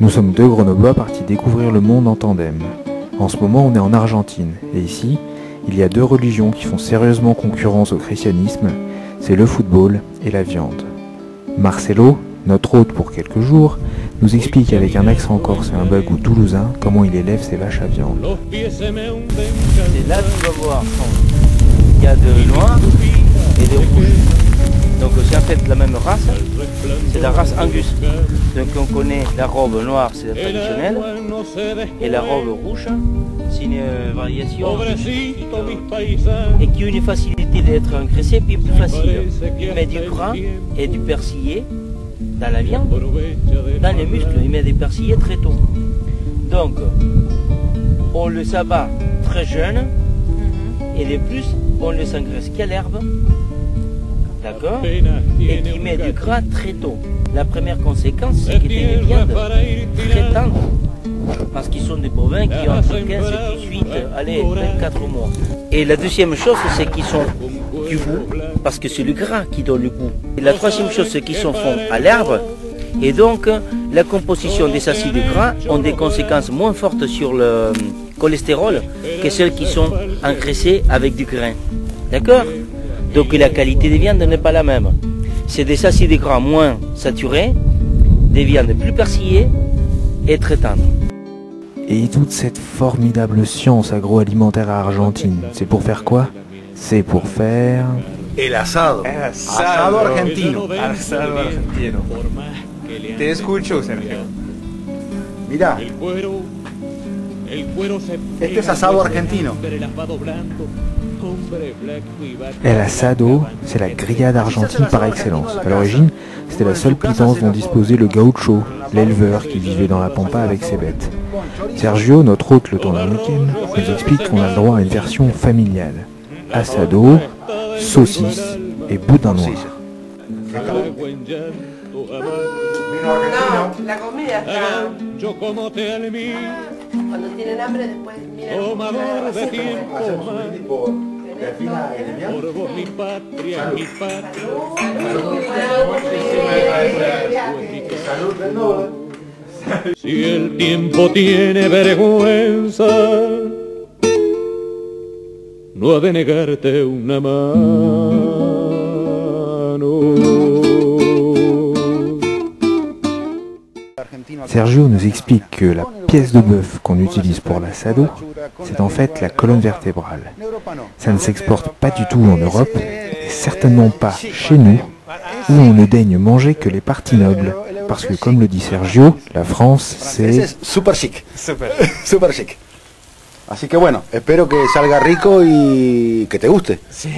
Nous sommes deux Grenoblois partis découvrir le monde en tandem. En ce moment, on est en Argentine, et ici, il y a deux religions qui font sérieusement concurrence au christianisme, c'est le football et la viande. Marcelo, notre hôte pour quelques jours, nous explique avec un accent corse et un bagou toulousain comment il élève ses vaches à viande. Et là, tu vas voir, il y a de noir et de rouge. Donc c'est en fait la même race, c'est la race Angus. Donc on connaît la robe noire, c'est la traditionnelle, et la robe rouge, c'est une euh, variation et qui a une facilité d'être engraissée puis plus facile. Il met du gras et du persillé dans la viande, dans les muscles, il met des persillés très tôt. Donc on le sabat très jeune et de plus on le s'engraisse qu'à l'herbe d'accord Et qui met du gras très tôt. La première conséquence, c'est qu'il a des viandes très tendres. Parce qu'ils sont des bovins qui ont entre 15 et 18, allez, 24 mois. Et la deuxième chose, c'est qu'ils sont du goût, parce que c'est le gras qui donne le goût. Et la troisième chose, c'est qu'ils sont font à l'herbe. Et donc, la composition des acides gras ont des conséquences moins fortes sur le cholestérol que celles qui sont engraissées avec du grain. D'accord donc la qualité des viandes n'est pas la même. C'est des acides gras moins saturés, des viandes plus persillées et très tendres. Et toute cette formidable science agroalimentaire argentine, c'est pour faire quoi? C'est pour faire... El asado. El asado, asado argentino. Asado argentino. Te escucho, Sergio. Mira, este es asado argentino. El asado, c'est la grillade argentine par excellence. À l'origine, c'était la seule pitance dont disposait le gaucho, l'éleveur qui vivait dans la pampa avec ses bêtes. Sergio, notre hôte le temps d'un week-end, nous explique qu'on a le droit à une version familiale. Asado, saucisse et boudin noir. No, la comida está. Cuando tienen hambre, después miran. Tomador de tiempo Por mi patria, mi Si el tiempo tiene vergüenza, no ha de negarte una mano. Sergio nous explique que la pièce de bœuf qu'on utilise pour l'assado, c'est en fait la colonne vertébrale. Ça ne s'exporte pas du tout en Europe, et certainement pas chez nous, où on ne daigne manger que les parties nobles. Parce que comme le dit Sergio, la France, c'est... super chic. Super. Super chic. Así que bueno, espero que salga rico y que te guste. Sí,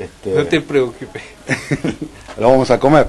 Este, no te preocupes. Lo vamos a comer.